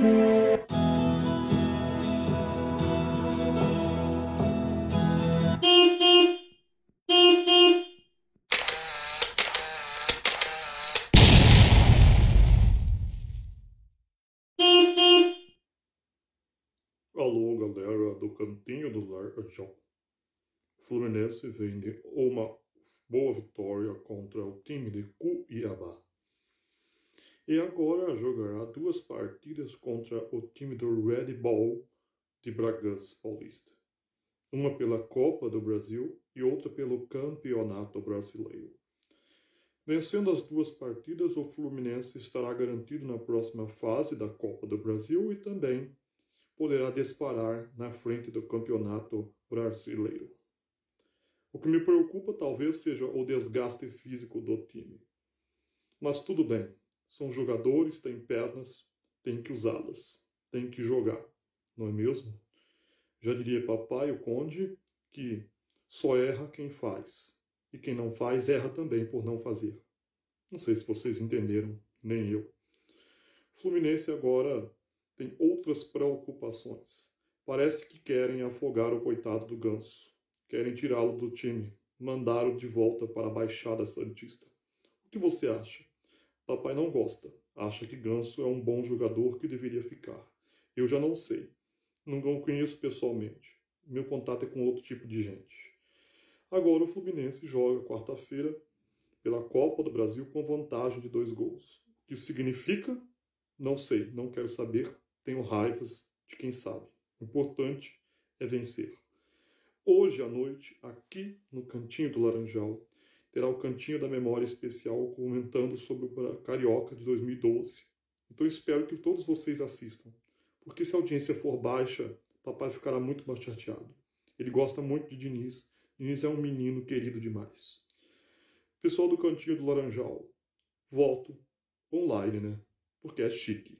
Alô, galera do Cantinho do Larjão. Fluminense vem de uma boa vitória contra o time de Cuiabá. E agora jogará duas partidas contra o time do Red Bull de Bragança Paulista. Uma pela Copa do Brasil e outra pelo Campeonato Brasileiro. Vencendo as duas partidas, o Fluminense estará garantido na próxima fase da Copa do Brasil e também poderá disparar na frente do campeonato brasileiro. O que me preocupa talvez seja o desgaste físico do time. Mas tudo bem, são jogadores, têm pernas, tem que usá-las, tem que jogar, não é mesmo? Já diria papai, o conde, que só erra quem faz, e quem não faz erra também por não fazer. Não sei se vocês entenderam, nem eu. Fluminense agora tem outras preocupações. Parece que querem afogar o coitado do Ganso. Querem tirá-lo do time, mandá-lo de volta para a Baixada Santista. O que você acha? Papai não gosta. Acha que Ganso é um bom jogador que deveria ficar. Eu já não sei. Não conheço pessoalmente. Meu contato é com outro tipo de gente. Agora o Fluminense joga quarta-feira pela Copa do Brasil com vantagem de dois gols. O que isso significa? Não sei, não quero saber tenho raivas de quem sabe. O importante é vencer. Hoje à noite, aqui no Cantinho do Laranjal, terá o Cantinho da Memória Especial comentando sobre o Carioca de 2012. Então espero que todos vocês assistam, porque se a audiência for baixa, papai ficará muito mais chateado. Ele gosta muito de Diniz. Diniz é um menino querido demais. Pessoal do Cantinho do Laranjal, volto online, né? Porque é chique.